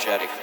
psychoenergetic.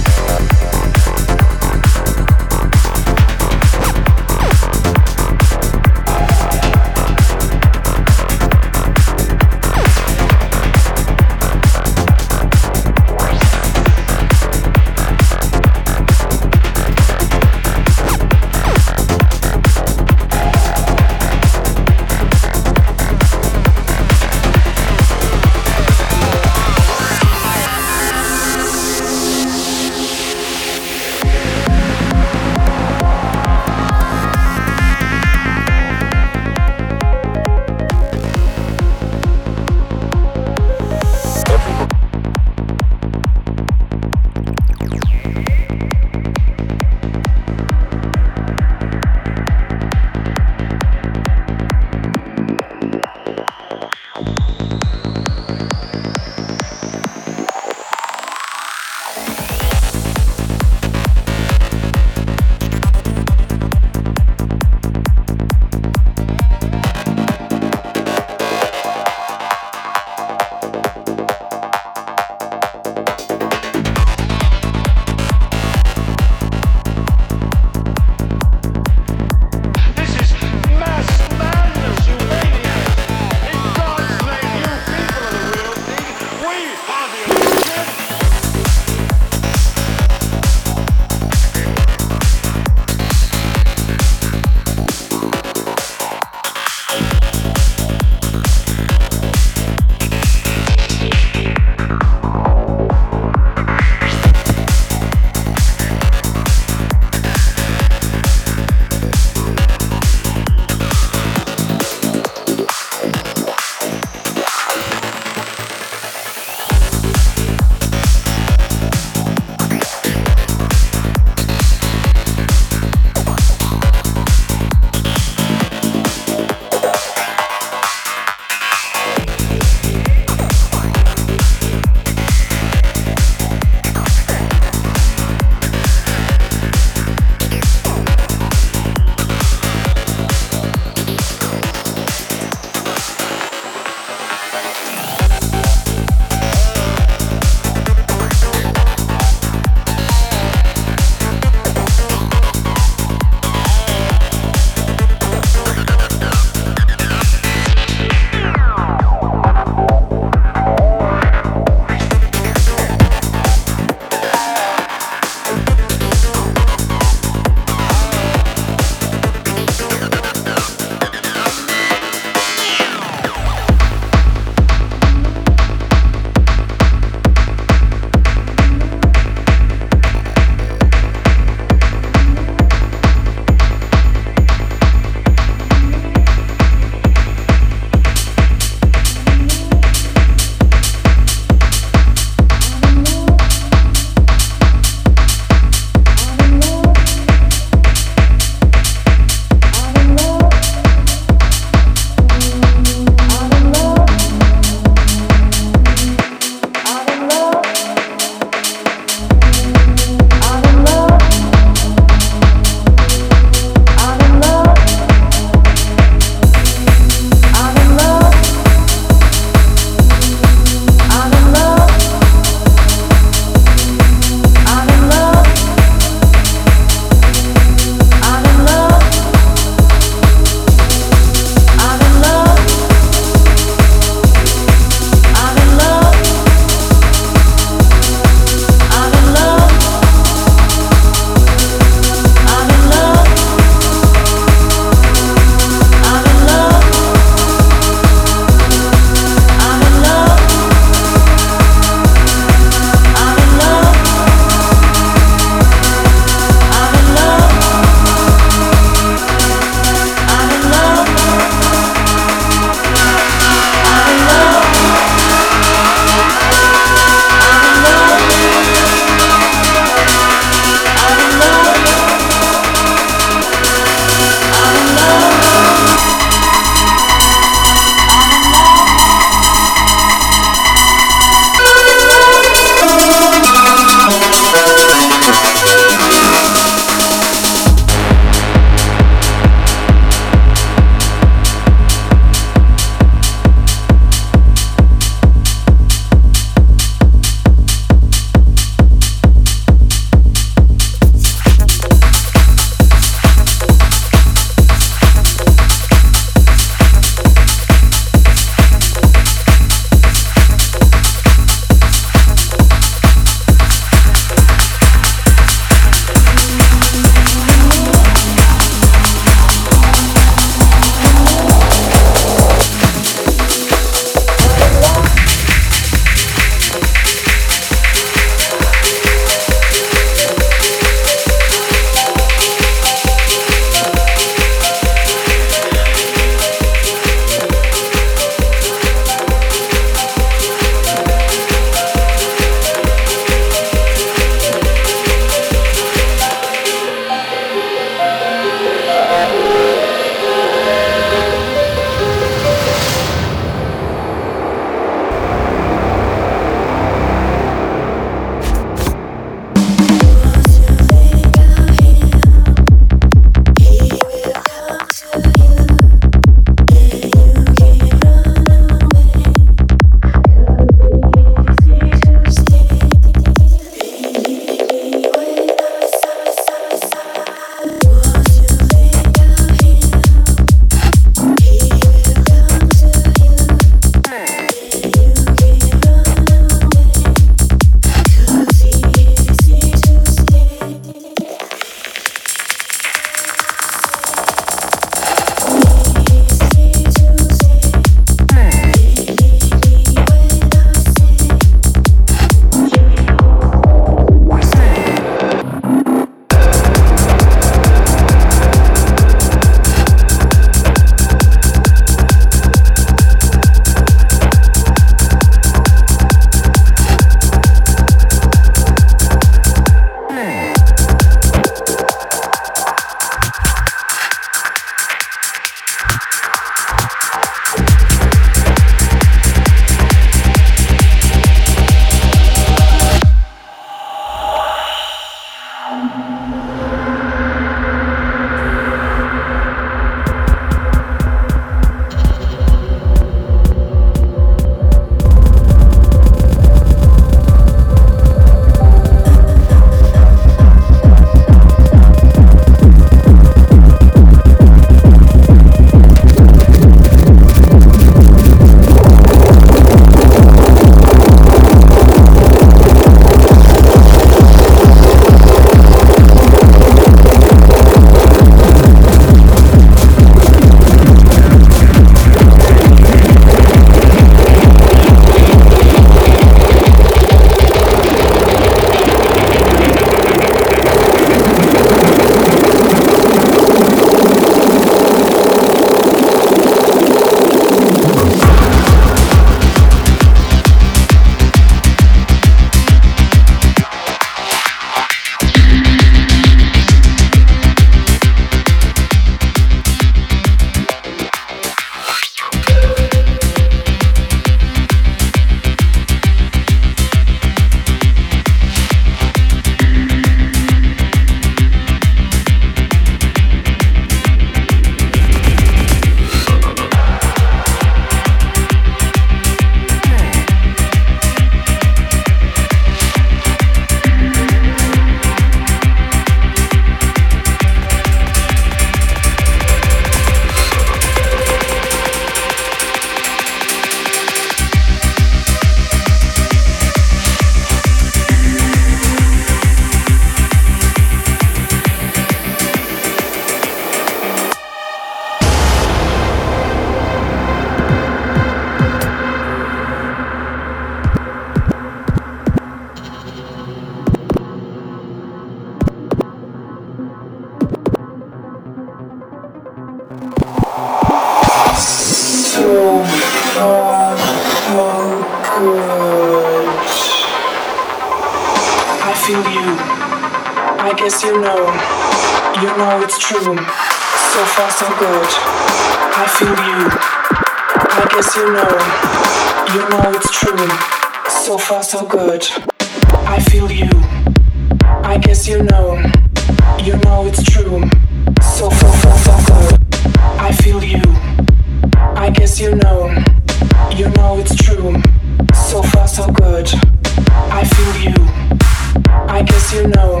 you know,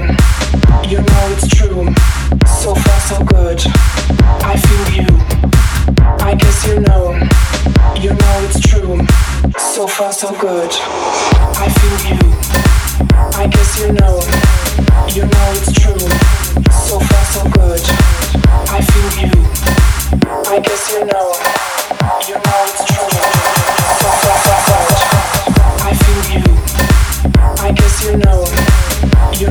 you know it's true. So far, so good. I feel you. I guess you know, you know it's true. So far, so good. I feel you. I guess you know, you know it's true. So far, so good. I feel you. I guess you know, you know it's true.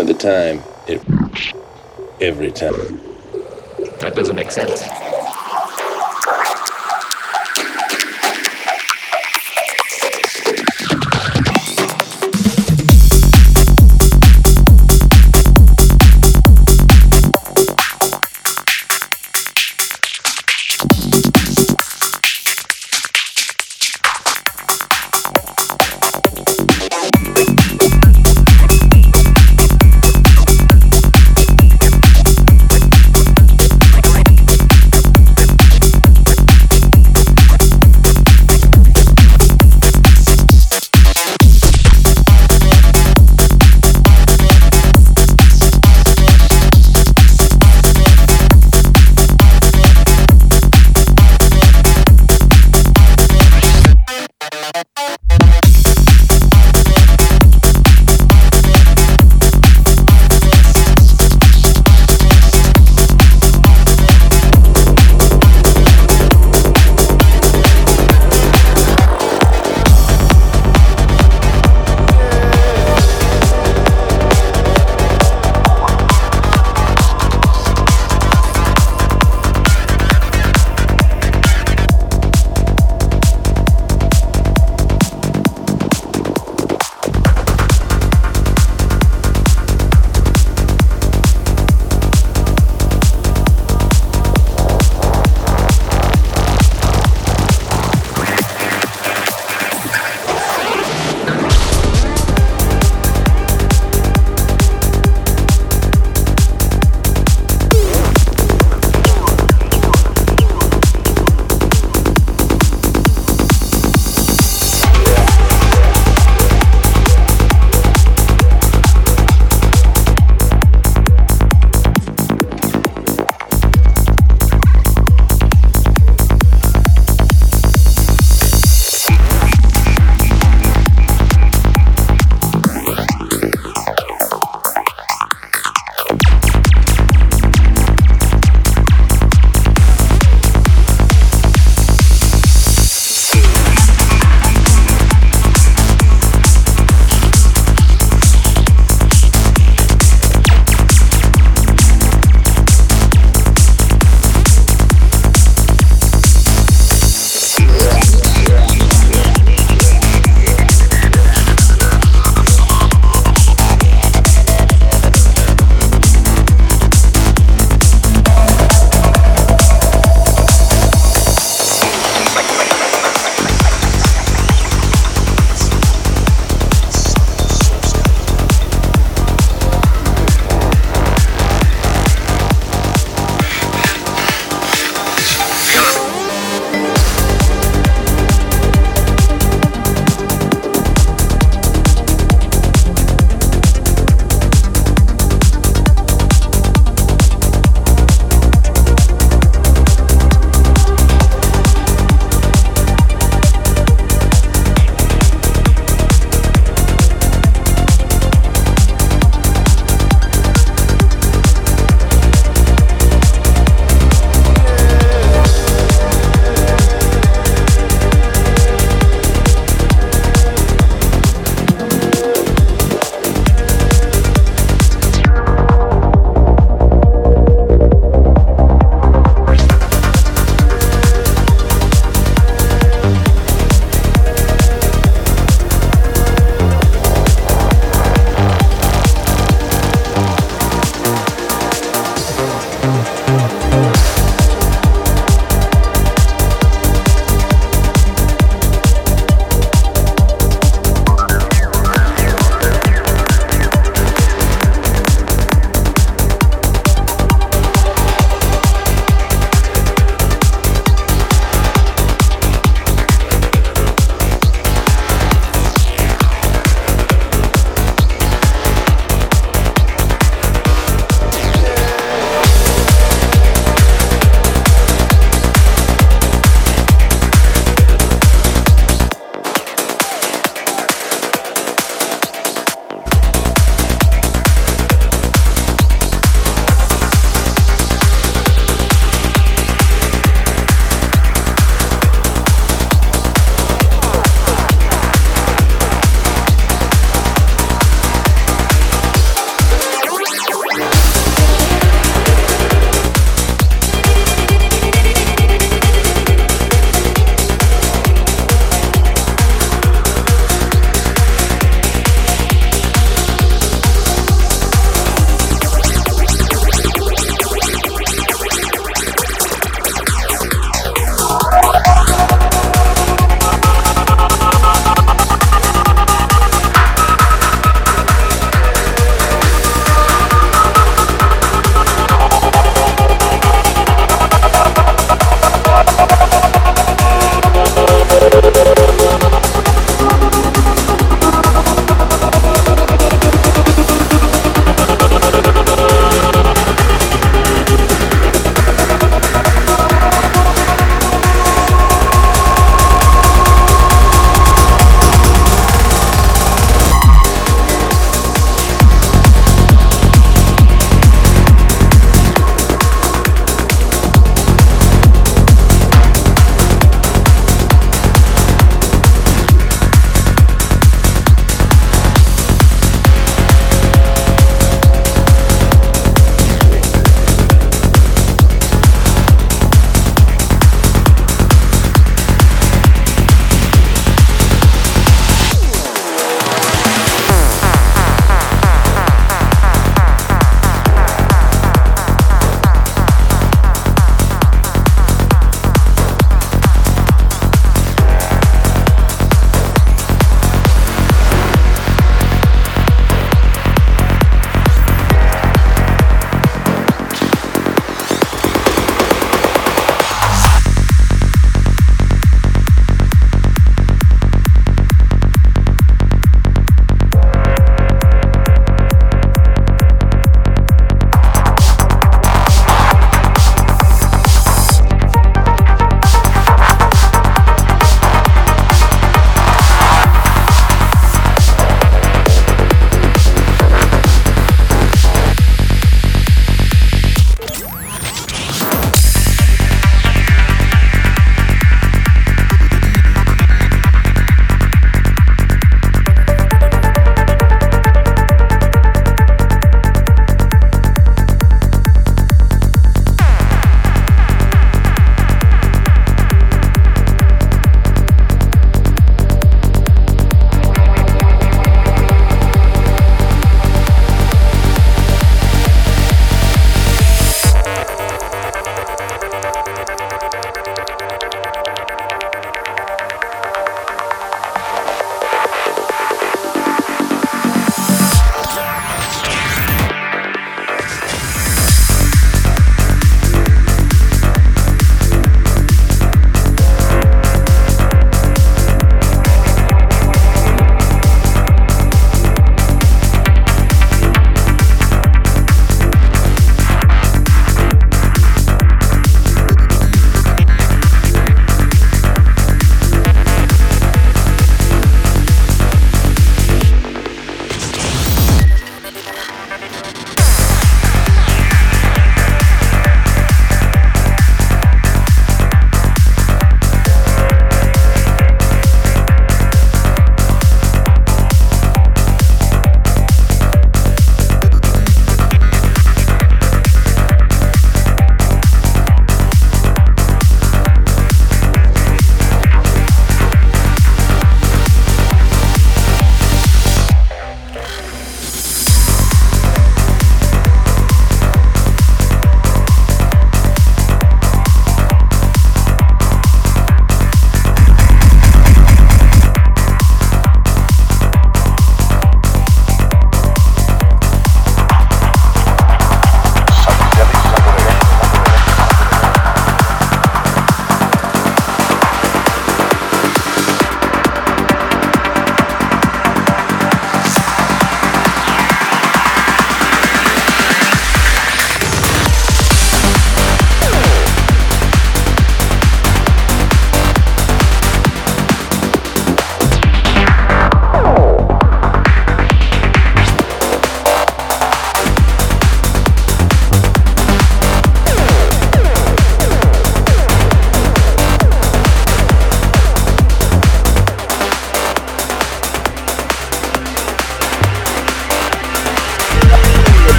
of the time,